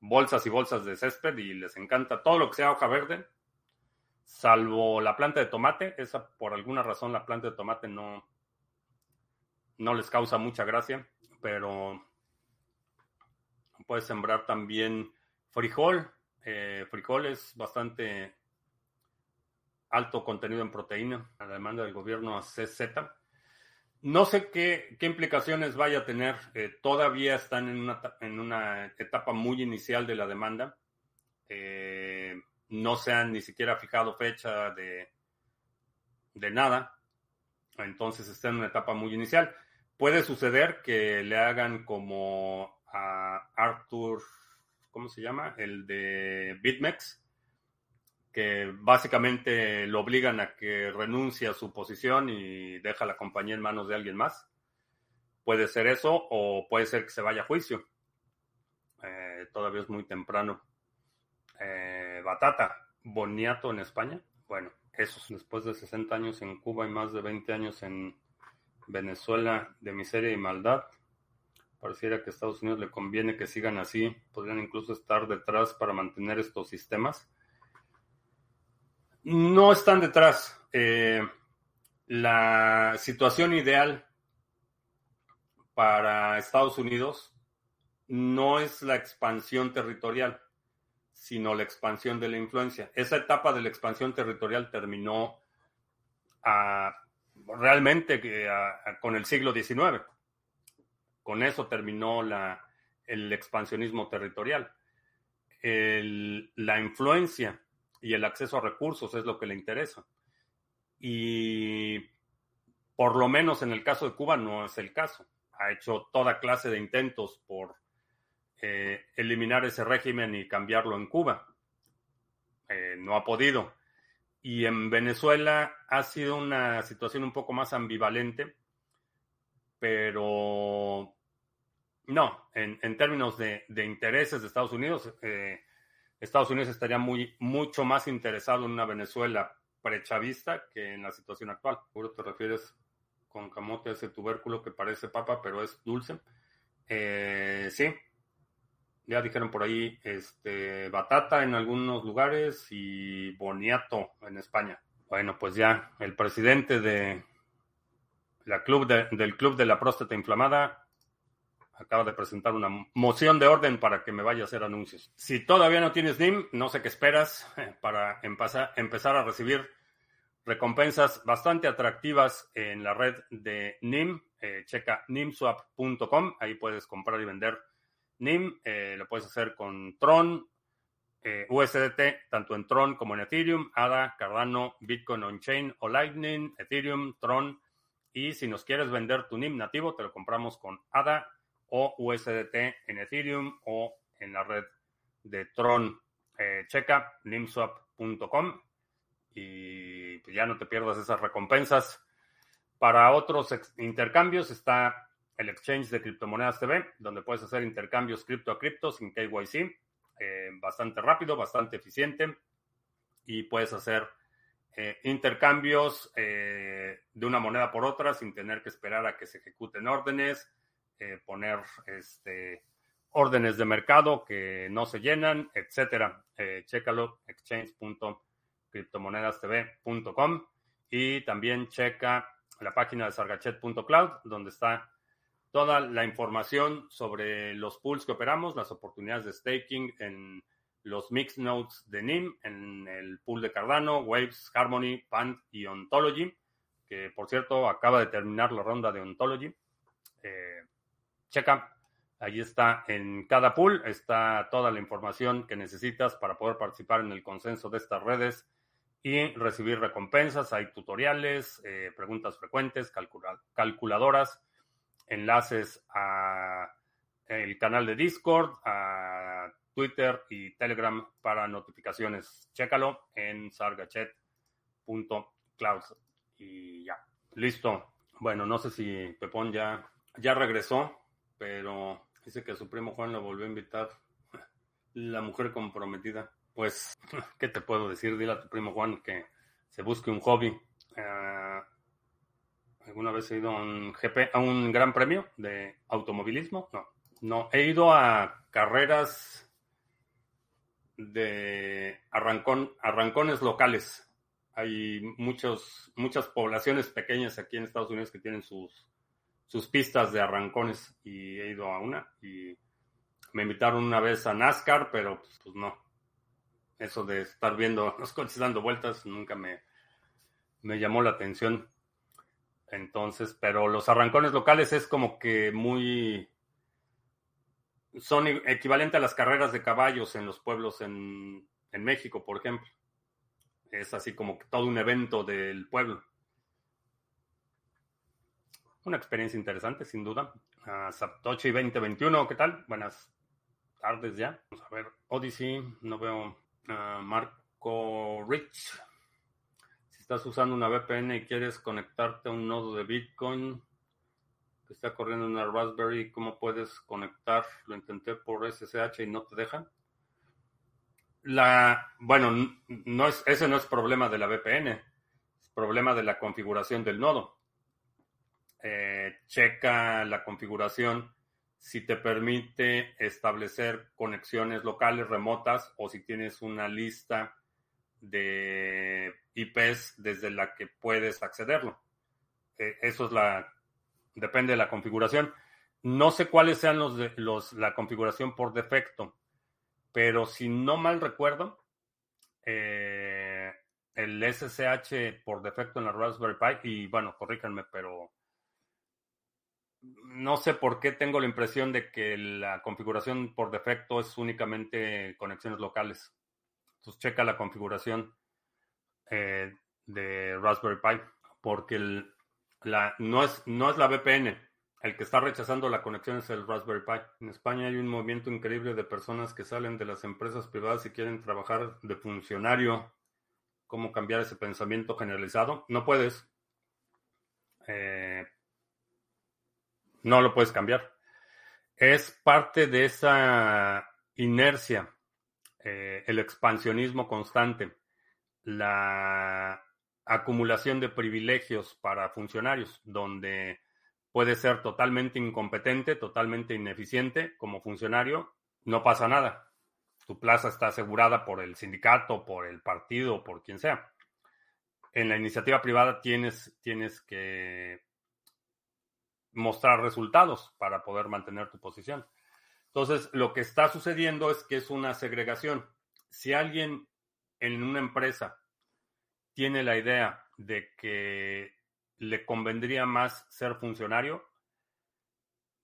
bolsas y bolsas de césped y les encanta todo lo que sea hoja verde salvo la planta de tomate. Esa, por alguna razón, la planta de tomate no, no les causa mucha gracia, pero puedes sembrar también frijol. Eh, frijol es bastante alto contenido en proteína, a la demanda del gobierno CZ. No sé qué, qué implicaciones vaya a tener. Eh, todavía están en una, en una, etapa muy inicial de la demanda. Eh, no se han ni siquiera fijado fecha de, de nada. Entonces está en una etapa muy inicial. Puede suceder que le hagan como a Arthur, ¿cómo se llama? El de BitMEX, que básicamente lo obligan a que renuncie a su posición y deja la compañía en manos de alguien más. Puede ser eso o puede ser que se vaya a juicio. Eh, todavía es muy temprano. Eh, batata, boniato en España. Bueno, eso después de 60 años en Cuba y más de 20 años en Venezuela de miseria y maldad. Pareciera que a Estados Unidos le conviene que sigan así. Podrían incluso estar detrás para mantener estos sistemas. No están detrás. Eh, la situación ideal para Estados Unidos no es la expansión territorial, sino la expansión de la influencia. Esa etapa de la expansión territorial terminó realmente con el siglo XIX. Con eso terminó la, el expansionismo territorial. la influencia y el acceso a recursos es lo que le interesa. Y por lo menos en el caso de Cuba no es el caso. Ha hecho toda clase de intentos por eh, eliminar ese régimen y cambiarlo en Cuba. Eh, no ha podido. Y en Venezuela ha sido una situación un poco más ambivalente, pero no, en, términos de, intereses de Estados Unidos, eh, Estados Unidos estaría muy, mucho más interesado en una Venezuela prechavista que en la situación actual. Seguro te refieres con camote a ese tubérculo que parece papa, pero es dulce. Eh, sí, ya dijeron por ahí, este, batata en algunos lugares y boniato en España. Bueno, pues ya el presidente de la club del Club de la Próstata Inflamada acaba de presentar una moción de orden para que me vaya a hacer anuncios. Si todavía no tienes NIM, no sé qué esperas eh, para empezar a recibir recompensas bastante atractivas en la red de NIM. Eh, checa nimswap.com, ahí puedes comprar y vender NIM. Eh, lo puedes hacer con Tron, USDT, tanto en Tron como en Ethereum, ADA, Cardano, Bitcoin on-chain o Lightning, Ethereum, Tron. Y si nos quieres vender tu NIM nativo, te lo compramos con ADA, o USDT en Ethereum o en la red de Tron. Eh, checa nimswap.com y pues ya no te pierdas esas recompensas. Para otros intercambios está el exchange de criptomonedas TV, donde puedes hacer intercambios cripto a cripto sin KYC, eh, bastante rápido, bastante eficiente, y puedes hacer eh, intercambios de una moneda por otra sin tener que esperar a que se ejecuten órdenes, eh, poner este, órdenes de mercado que no se llenan, etcétera. Eh, chécalo, exchange.cryptomonedastv.com y también checa la página de sargachet.cloud, donde está toda la información sobre los pools que operamos, las oportunidades de staking en los mix nodes de NIM, en el pool de Cardano, Waves, Harmony, Pant y Ontology, que por cierto acaba de terminar la ronda de Ontology. Eh, checa. Ahí está en cada pool, está toda la información que necesitas para poder participar en el consenso de estas redes y recibir recompensas. Hay tutoriales, eh, preguntas frecuentes, calculadoras, enlaces a el canal de Discord, a Twitter y Telegram para notificaciones. Chécalo en sargachet.cloud. Y ya, listo. Bueno, no sé si Pepón ya, ya regresó pero dice que su primo Juan lo volvió a invitar. La mujer comprometida. Pues, ¿qué te puedo decir? Dile a tu primo Juan que se busque un hobby. Eh, ¿Alguna vez he ido a un GP, a un gran premio de automovilismo? No, no. He ido a carreras de arrancón, arrancones locales. Hay muchos, muchas poblaciones pequeñas aquí en Estados Unidos que tienen sus sus pistas de arrancones y he ido a una y me invitaron una vez a NASCAR, pero pues, pues no. Eso de estar viendo [LAUGHS] los coches dando vueltas nunca me, me llamó la atención. Entonces, pero los arrancones locales es como que muy... Son equivalentes a las carreras de caballos en los pueblos en, en México, por ejemplo. Es así como que todo un evento del pueblo. Una experiencia interesante, sin duda. Uh, Saptochi 2021, ¿qué tal? Buenas tardes ya. Vamos a ver, Odyssey, no veo uh, Marco Rich. Si estás usando una VPN y quieres conectarte a un nodo de Bitcoin que está corriendo en una Raspberry, ¿cómo puedes conectar? Lo intenté por SSH y no te dejan. La, bueno, no es, ese no es problema de la VPN, es problema de la configuración del nodo eh, checa la configuración si te permite establecer conexiones locales remotas o si tienes una lista de IPs desde la que puedes accederlo. Eh, eso es la, depende de la configuración. No sé cuáles sean los, de, la configuración por defecto, pero si no mal recuerdo, eh, el SSH por defecto en la Raspberry Pi, y bueno, corríjanme, pero no sé por qué tengo la impresión de que la configuración por defecto es únicamente conexiones locales. Entonces checa la configuración eh, de Raspberry Pi, porque no, es, no es la VPN. El que está rechazando la conexión es el Raspberry Pi. En España hay un movimiento increíble de personas que salen de las empresas privadas y quieren trabajar de funcionario. ¿Cómo cambiar ese pensamiento generalizado? No puedes. Eh, no lo puedes cambiar. Es parte de esa inercia, eh, el expansionismo constante, la acumulación de privilegios para funcionarios, donde puede ser totalmente incompetente, totalmente ineficiente como funcionario, no pasa nada. Tu plaza está asegurada por el sindicato, por el partido, por quien sea. En la iniciativa privada tienes, tienes que mostrar resultados para poder mantener tu posición. Entonces, lo que está sucediendo es que es una segregación. Si alguien en una empresa tiene la idea de que le convendría más ser funcionario,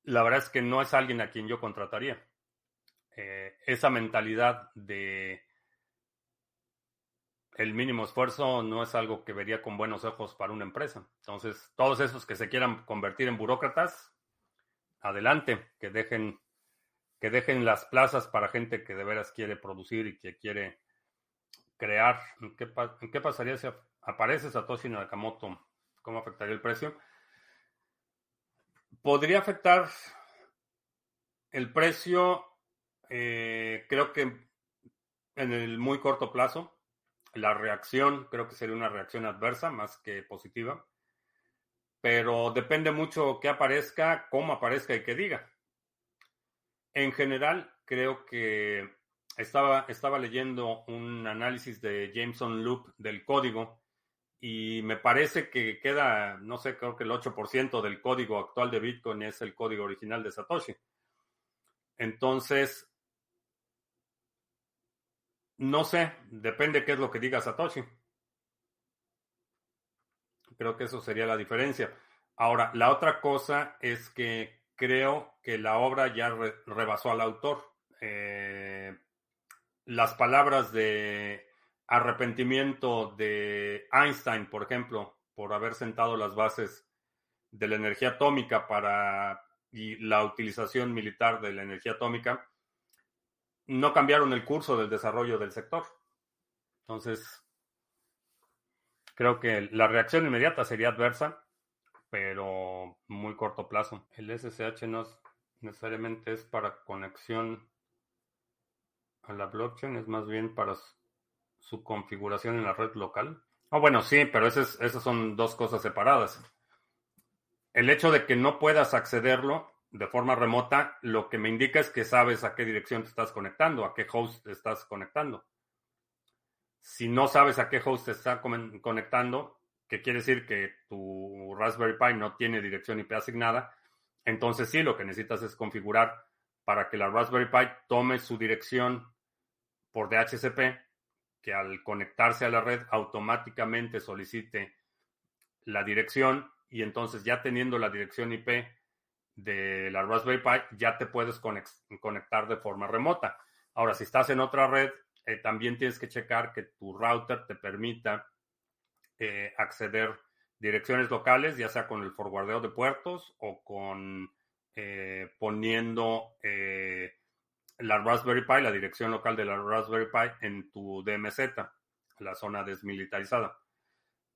la verdad es que no es alguien a quien yo contrataría. Eh, esa mentalidad de el mínimo esfuerzo no es algo que vería con buenos ojos para una empresa. Entonces, todos esos que se quieran convertir en burócratas, adelante, que dejen, que dejen las plazas para gente que de veras quiere producir y que quiere crear. ¿Qué, qué pasaría si aparece Satoshi Nakamoto? ¿Cómo afectaría el precio? Podría afectar el precio, eh, creo que en el muy corto plazo, la reacción creo que sería una reacción adversa más que positiva, pero depende mucho qué aparezca, cómo aparezca y qué diga. En general, creo que estaba, estaba leyendo un análisis de Jameson Loop del código y me parece que queda, no sé, creo que el 8% del código actual de Bitcoin es el código original de Satoshi. Entonces, no sé, depende qué es lo que diga Satoshi. Creo que eso sería la diferencia. Ahora, la otra cosa es que creo que la obra ya rebasó al autor. Eh, las palabras de arrepentimiento de Einstein, por ejemplo, por haber sentado las bases de la energía atómica para y la utilización militar de la energía atómica, no cambiaron el curso del desarrollo del sector. Entonces, creo que la reacción inmediata sería adversa, pero muy corto plazo. El SSH no necesariamente es para conexión a la blockchain, es más bien para su configuración en la red local. Ah, bueno, sí, pero esas, esas son dos cosas separadas. El hecho de que no puedas accederlo de forma remota, lo que me indica es que sabes a qué dirección te estás conectando, a qué host te estás conectando. Si no sabes a qué host te está conectando, que quiere decir que tu Raspberry Pi no tiene dirección IP asignada, entonces sí, lo que necesitas es configurar para que la Raspberry Pi tome su dirección por DHCP, que al conectarse a la red automáticamente solicite la dirección y entonces ya teniendo la dirección IP de la Raspberry Pi, ya te puedes conectar de forma remota. Ahora, si estás en otra red, eh, también tienes que checar que tu router te permita eh, acceder direcciones locales, ya sea con el forwardeo de puertos o con eh, poniendo la Raspberry Pi, la dirección local de la Raspberry Pi en tu DMZ, la zona desmilitarizada,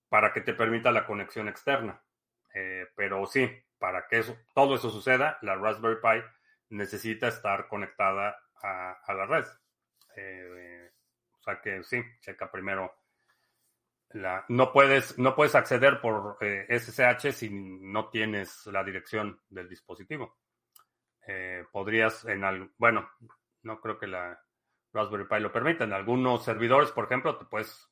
para que te permita la conexión externa. pero sí, para que eso, todo eso suceda, la Raspberry Pi necesita estar conectada a, la red. Eh, o sea que sí, checa primero. La, no, puedes, no puedes acceder por SSH eh, si no tienes la dirección del dispositivo. Eh, podrías en al, bueno, no creo que la Raspberry Pi lo permita. En algunos servidores, por ejemplo, te puedes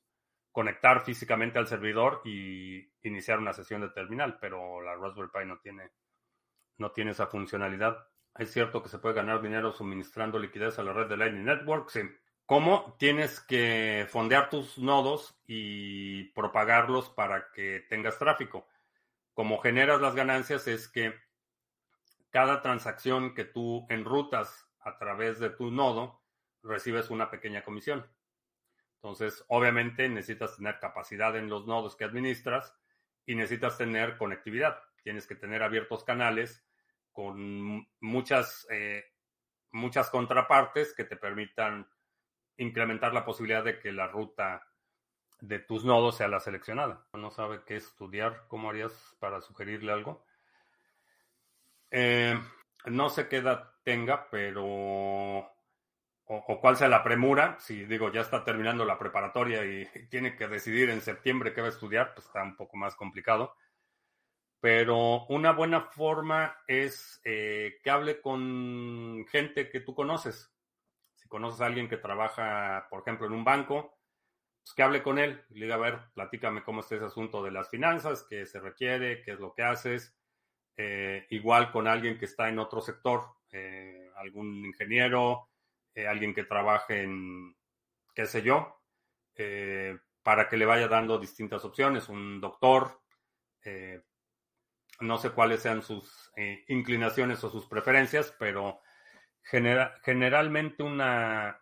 conectar físicamente al servidor y iniciar una sesión de terminal, pero la Raspberry Pi no tiene, no tiene esa funcionalidad. Es cierto que se puede ganar dinero suministrando liquidez a la red de Lightning Network. Sí. ¿Cómo tienes que fondear tus nodos y propagarlos para que tengas tráfico? Como generas las ganancias es que cada transacción que tú enrutas a través de tu nodo, recibes una pequeña comisión. Entonces, obviamente necesitas tener capacidad en los nodos que administras y necesitas tener conectividad. Tienes que tener abiertos canales con muchas, eh, muchas contrapartes que te permitan incrementar la posibilidad de que la ruta de tus nodos sea la seleccionada. No sabe qué estudiar, ¿cómo harías para sugerirle algo? Eh, no sé qué edad tenga, pero o, cuál sea la premura, si digo ya está terminando la preparatoria y [LAUGHS] tiene que decidir en septiembre qué va a estudiar, pues está un poco más complicado. Pero una buena forma es eh, que hable con gente que tú conoces. Si conoces a alguien que trabaja, por ejemplo, en un banco, pues que hable con él. Le diga, a ver, platícame cómo está ese asunto de las finanzas, qué se requiere, qué es lo que haces. Eh, igual con alguien que está en otro sector, eh, algún ingeniero, eh, alguien que trabaje en, qué sé yo, eh, para que le vaya dando distintas opciones, un doctor, eh, no sé cuáles sean sus inclinaciones o sus preferencias, pero generalmente una,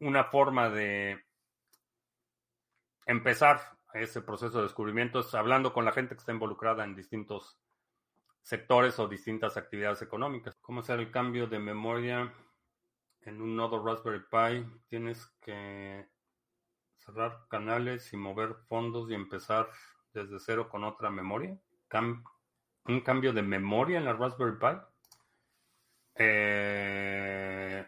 una forma de empezar ese proceso de descubrimiento es hablando con la gente que está involucrada en distintos sectores o distintas actividades económicas. ¿Cómo hacer el cambio de memoria en un nodo Raspberry Pi tienes que cerrar canales y mover fondos y empezar desde cero con otra memoria. un cambio de memoria en la Raspberry Pi. Eh,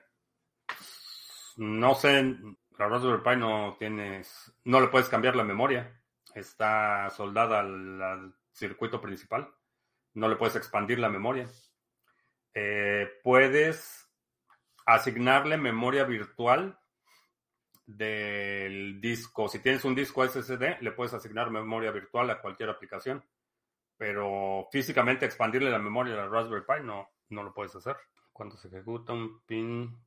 no sé, la Raspberry Pi no tienes, no le puedes cambiar la memoria. Está soldada al, circuito principal. No le puedes expandir la memoria. Eh, puedes asignarle memoria virtual del disco. Si tienes un disco SSD, le puedes asignar memoria virtual a cualquier aplicación. Pero físicamente expandirle la memoria a la Raspberry Pi no, no lo puedes hacer. Cuando se ejecuta un pin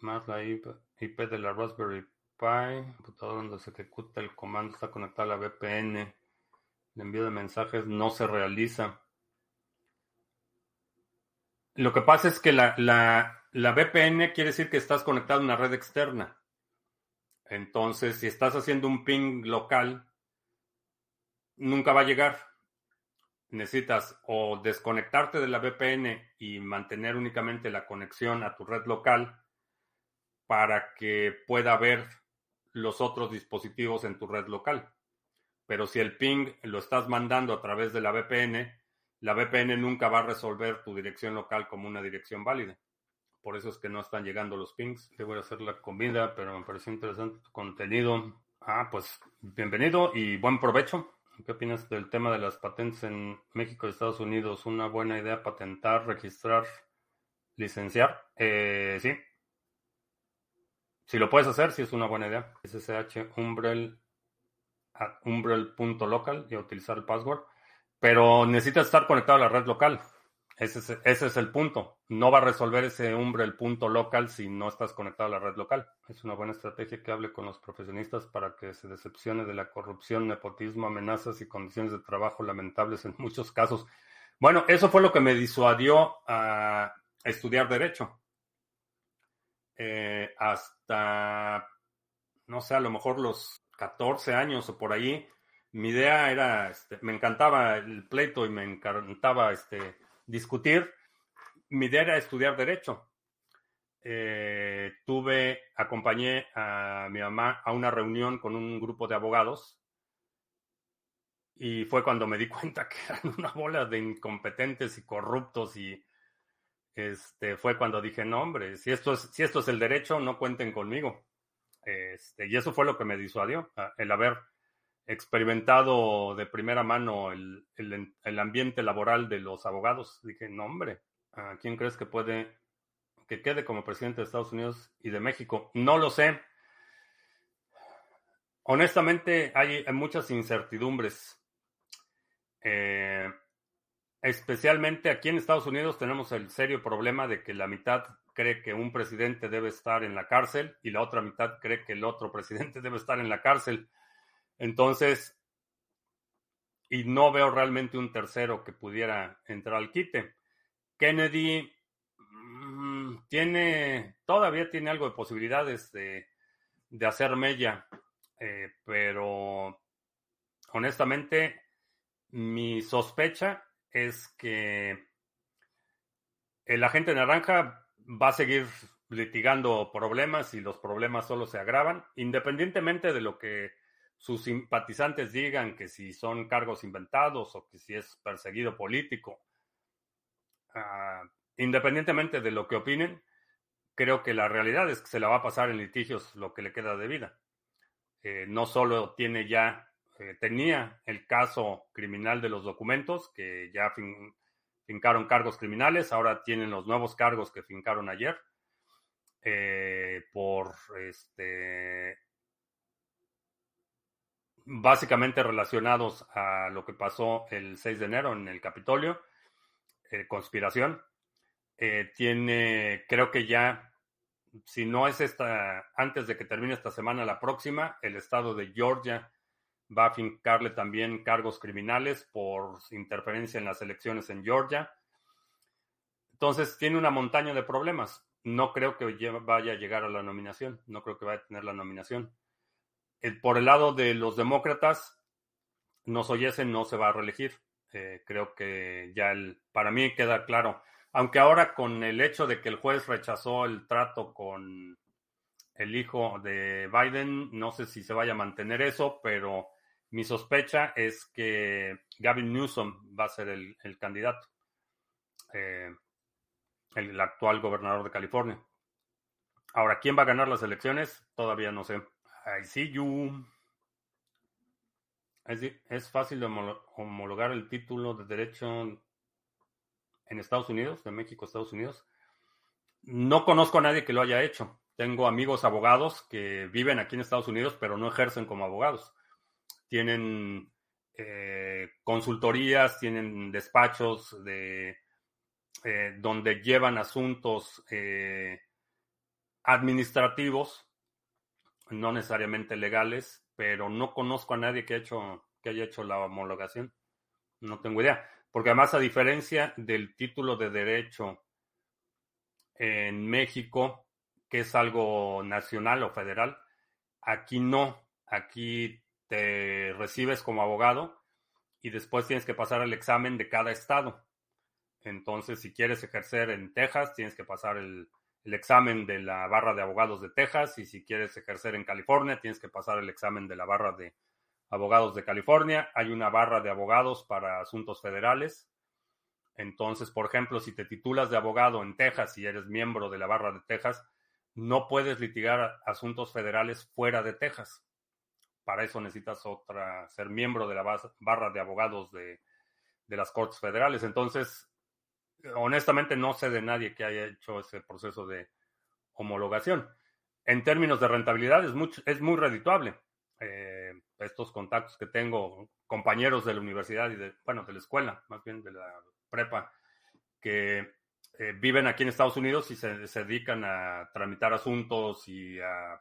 más la IP, de la Raspberry Pi, computador donde se ejecuta el comando está conectado a la VPN. El envío de mensajes no se realiza. Lo que pasa es que la, la VPN quiere decir que estás conectado a una red externa. Entonces, si estás haciendo un ping local, nunca va a llegar. Necesitas o desconectarte de la VPN y mantener únicamente la conexión a tu red local para que pueda ver los otros dispositivos en tu red local. Pero si el ping lo estás mandando a través de la VPN, la VPN nunca va a resolver tu dirección local como una dirección válida por eso es que no están llegando los pings. Debo hacer la comida, pero me pareció interesante tu contenido. Ah, pues bienvenido y buen provecho. ¿Qué opinas del tema de las patentes en México y Estados Unidos? ¿Una buena idea patentar, registrar, licenciar? Eh, sí. Si lo puedes hacer, sí es una buena idea. SSH Umbrel a umbrel.local y a utilizar el password, pero necesitas estar conectado a la red local. Ese es, el punto. No va a resolver ese umbrel.local si no estás conectado a la red local. Es una buena estrategia que hable con los profesionistas para que se decepcione de la corrupción, nepotismo, amenazas y condiciones de trabajo lamentables en muchos casos. Bueno, eso fue lo que me disuadió a estudiar derecho. Eh, hasta, no sé, a lo mejor los 14 años o por ahí, mi idea era, este, me encantaba el pleito y me encantaba este, discutir. Mi idea era estudiar derecho. Eh, tuve, acompañé a mi mamá a una reunión con un grupo de abogados y fue cuando me di [LAUGHS] cuenta que eran una bola de incompetentes y corruptos y este, fue cuando dije, no, hombre, si esto es, si esto es el derecho, no cuenten conmigo. Este, y eso fue lo que me disuadió, el haber experimentado de primera mano el, el, ambiente laboral de los abogados. Dije, no, hombre, ¿a quién crees que puede que quede como presidente de Estados Unidos y de México? No lo sé. Honestamente, hay, hay muchas incertidumbres. Eh, especialmente aquí en Estados Unidos tenemos el serio problema de que la mitad cree que un presidente debe estar en la cárcel y la otra mitad cree que el otro presidente [LAUGHS] debe estar en la cárcel. Entonces, y no veo realmente un tercero que pudiera entrar al quite. Kennedy mm, tiene, todavía tiene algo de posibilidades de, hacer mella, eh, pero honestamente, mi sospecha es que el agente naranja va a seguir litigando problemas y los problemas solo se agravan, independientemente de lo que sus simpatizantes digan que si son cargos inventados o que si es perseguido político. Ah, independientemente de lo que opinen, creo que la realidad es que se la va a pasar en litigios lo que le queda de vida. Eh, no solo tiene ya eh, tenía el caso criminal de los documentos, que ya fincaron cargos criminales, ahora tienen los nuevos cargos que fincaron ayer, eh, por este básicamente relacionados a lo que pasó el 6 de enero en el Capitolio, eh, conspiración. tiene, creo que ya, si no es esta, antes de que termine esta semana, la próxima, el estado de Georgia va a fincarle también cargos criminales por interferencia en las elecciones en Georgia. Entonces tiene una montaña de problemas. No creo que vaya a llegar a la nominación. No creo que vaya a tener la nominación. Por el lado de los demócratas, no ese no se va a reelegir. Eh, creo que ya el, para mí queda claro. Aunque ahora con el hecho de que el juez rechazó el trato con el hijo de Biden, no sé si se vaya a mantener eso, pero mi sospecha es que Gavin Newsom va a ser el, candidato, eh, el, actual gobernador de California. Ahora, ¿quién va a ganar las elecciones? Todavía no sé. I see you. Es, fácil de homologar el título de derecho en Estados Unidos, de México, Estados Unidos. No conozco a nadie que lo haya hecho. Tengo amigos abogados que viven aquí en Estados Unidos, pero no ejercen como abogados tienen eh, consultorías, tienen despachos de, eh, donde llevan asuntos eh, administrativos, no necesariamente legales, pero no conozco a nadie que, ha hecho, que haya hecho la homologación. No tengo idea. Porque además, a diferencia del título de derecho en México, que es algo nacional o federal, aquí no. Aquí te recibes como abogado y después tienes que pasar el examen de cada estado. Entonces, si quieres ejercer en Texas, tienes que pasar el, examen de la barra de abogados de Texas y si quieres ejercer en California, tienes que pasar el examen de la barra de abogados de California. Hay una barra de abogados para asuntos federales. Entonces, por ejemplo, si te titulas de abogado en Texas y eres miembro de la barra de Texas, no puedes litigar asuntos federales fuera de Texas para eso necesitas otra, ser miembro de la barra de abogados de, las Cortes Federales. Entonces, honestamente no sé de nadie que haya hecho ese proceso de homologación. En términos de rentabilidad es, mucho, es muy redituable. Eh, estos contactos que tengo, compañeros de la universidad y de, bueno, de la escuela, más bien de la prepa, que eh, viven aquí en Estados Unidos y se, se, dedican a tramitar asuntos y a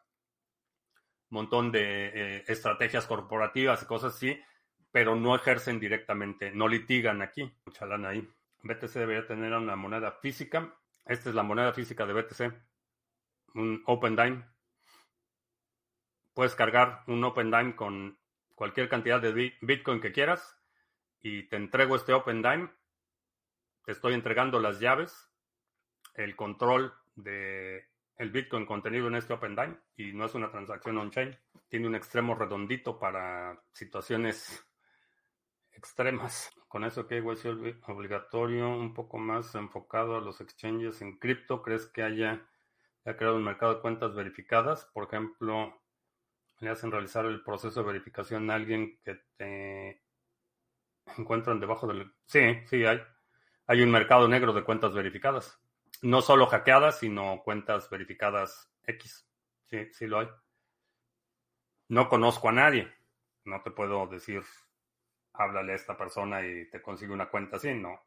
un montón de eh, estrategias corporativas y cosas así, pero no ejercen directamente, no litigan aquí. Mucha ahí. BTC debería tener una moneda física. Esta es la moneda física de BTC, un Open Dime. Puedes cargar un Open Dime con cualquier cantidad de Bitcoin que quieras y te entrego este Open Dime. Te estoy entregando las llaves, el control de Bitcoin contenido en este Open Dime y no es una transacción on-chain. Tiene un extremo redondito para situaciones extremas. Con eso que ser obligatorio, un poco más enfocado a los exchanges en cripto, ¿crees que haya, haya creado un mercado de cuentas verificadas? Por ejemplo, le hacen realizar el proceso de verificación a alguien que te encuentran debajo del... Sí, sí, hay. Hay un mercado negro de cuentas verificadas. No solo hackeadas, sino cuentas verificadas X. Sí, sí lo hay. No conozco a nadie. No te puedo decir, háblale a esta persona y te consigue una cuenta así. No.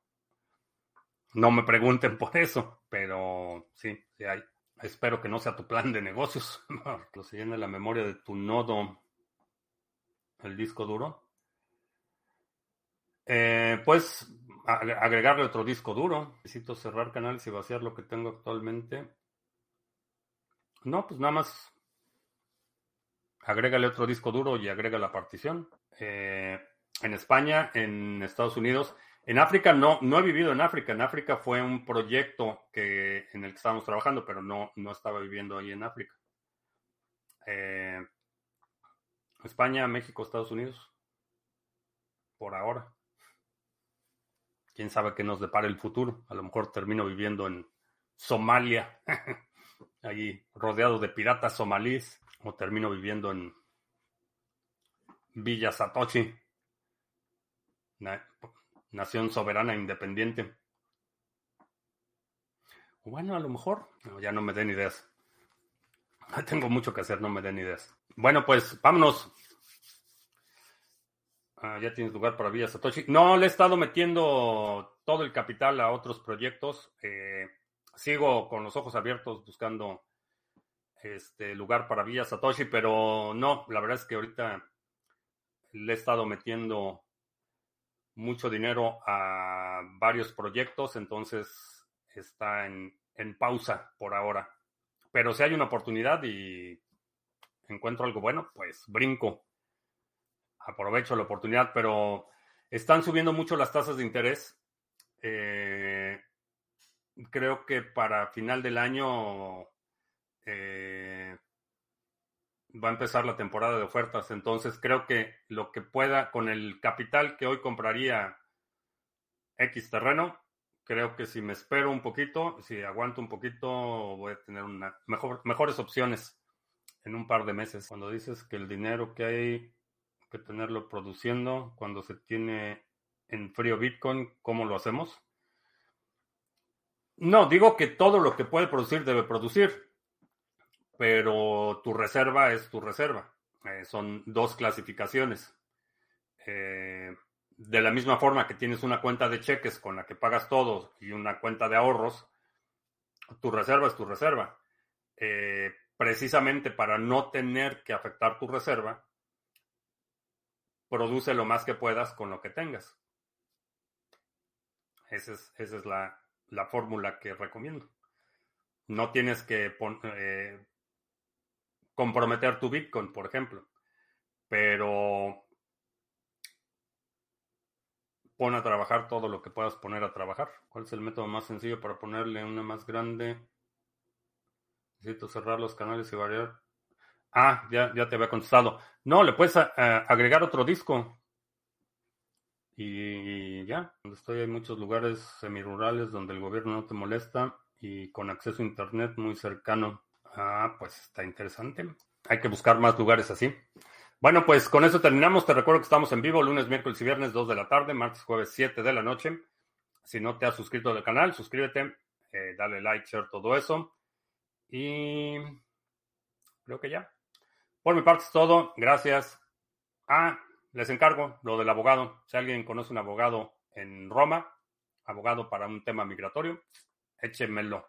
No me pregunten [LAUGHS] por eso, pero sí, sí hay. Espero que no sea tu plan de negocios. [LAUGHS] Lo se llena la memoria de tu nodo, el disco duro. Eh, pues agregarle otro disco duro. Necesito cerrar canales y vaciar lo que tengo actualmente. No, pues nada más agrégale otro disco duro y agrega la partición. Eh, en España, en Estados Unidos, en África no, no he vivido en África. En África fue un proyecto que, en el que estábamos trabajando, pero no, no estaba viviendo ahí en África. Eh, España, México, Estados Unidos. Por ahora. Quién sabe qué nos depara el futuro. A lo mejor termino viviendo en Somalia, [LAUGHS] allí rodeado de piratas somalíes, o termino viviendo en Villa Satoshi nación soberana independiente. Bueno, a lo mejor, ya no me den ideas. [LAUGHS] Tengo mucho que hacer, no me den ideas. Bueno, pues vámonos. Ah, ya tienes lugar para Villa Satoshi. No, le he estado metiendo todo el capital a otros proyectos. Eh, sigo con los ojos abiertos buscando este lugar para Villa Satoshi, pero no, la verdad es que ahorita le he estado metiendo mucho dinero a varios proyectos, entonces está en, pausa por ahora. Pero si hay una oportunidad y encuentro algo bueno, pues brinco. Aprovecho la oportunidad, pero están subiendo mucho las tasas de interés. Eh, creo que para final del año eh, va a empezar la temporada de ofertas. Entonces creo que lo que pueda, con el capital que hoy compraría X terreno, creo que si me espero un poquito, si aguanto un poquito, voy a tener una mejor, mejores opciones en un par de meses. Cuando dices que el dinero que hay que tenerlo produciendo, cuando se tiene en frío Bitcoin, ¿cómo lo hacemos? No, digo que todo lo que puede producir debe producir pero tu reserva es tu reserva. Eh, son dos clasificaciones. Eh, de la misma forma que tienes una cuenta de cheques con la que pagas todo y una cuenta de ahorros, tu reserva es tu reserva. Eh, precisamente para no tener que afectar tu reserva, produce lo más que puedas con lo que tengas. Esa es, esa es la, la fórmula que recomiendo. No tienes que poner comprometer tu Bitcoin, por ejemplo. Pero pon a trabajar todo lo que puedas poner a trabajar. ¿Cuál es el método más sencillo para ponerle una más grande? Necesito cerrar los canales y variar. Ah, ya, ya te había contestado. No, le puedes agregar otro disco. Y ya, donde estoy hay muchos lugares semirurales donde el gobierno no te molesta y con acceso a internet muy cercano. Ah, pues está interesante. Hay que buscar más lugares así. Bueno, pues con eso terminamos. Te recuerdo que estamos en vivo lunes, miércoles y viernes 2 de la tarde, martes, jueves 7 de la noche. Si no te has suscrito al canal, suscríbete, eh, dale like, share, todo eso. Y creo que ya. Por mi parte es todo. Gracias. Ah, les encargo lo del abogado. Si alguien conoce un abogado en Roma, abogado para un tema migratorio, échemelo.